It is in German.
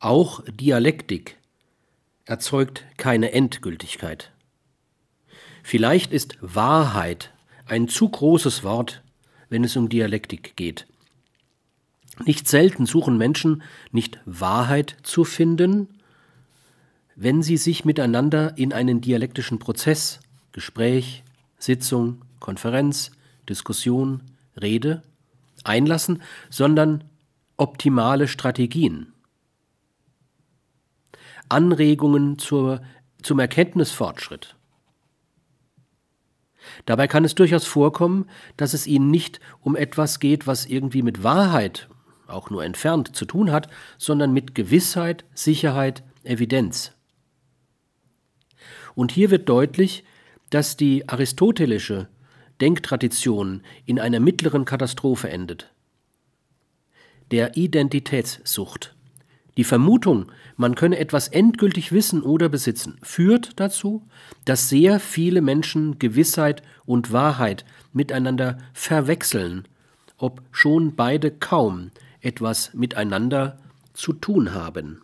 Auch Dialektik erzeugt keine Endgültigkeit. Vielleicht ist Wahrheit ein zu großes Wort, wenn es um Dialektik geht. Nicht selten suchen Menschen nicht Wahrheit zu finden, wenn sie sich miteinander in einen dialektischen Prozess, Gespräch, Sitzung, Konferenz, Diskussion, Rede einlassen, sondern optimale Strategien. Anregungen zur, zum Erkenntnisfortschritt. Dabei kann es durchaus vorkommen, dass es ihnen nicht um etwas geht, was irgendwie mit Wahrheit, auch nur entfernt, zu tun hat, sondern mit Gewissheit, Sicherheit, Evidenz. Und hier wird deutlich, dass die aristotelische Denktradition in einer mittleren Katastrophe endet. Der Identitätssucht. Die Vermutung, man könne etwas endgültig wissen oder besitzen, führt dazu, dass sehr viele Menschen Gewissheit und Wahrheit miteinander verwechseln, ob schon beide kaum etwas miteinander zu tun haben.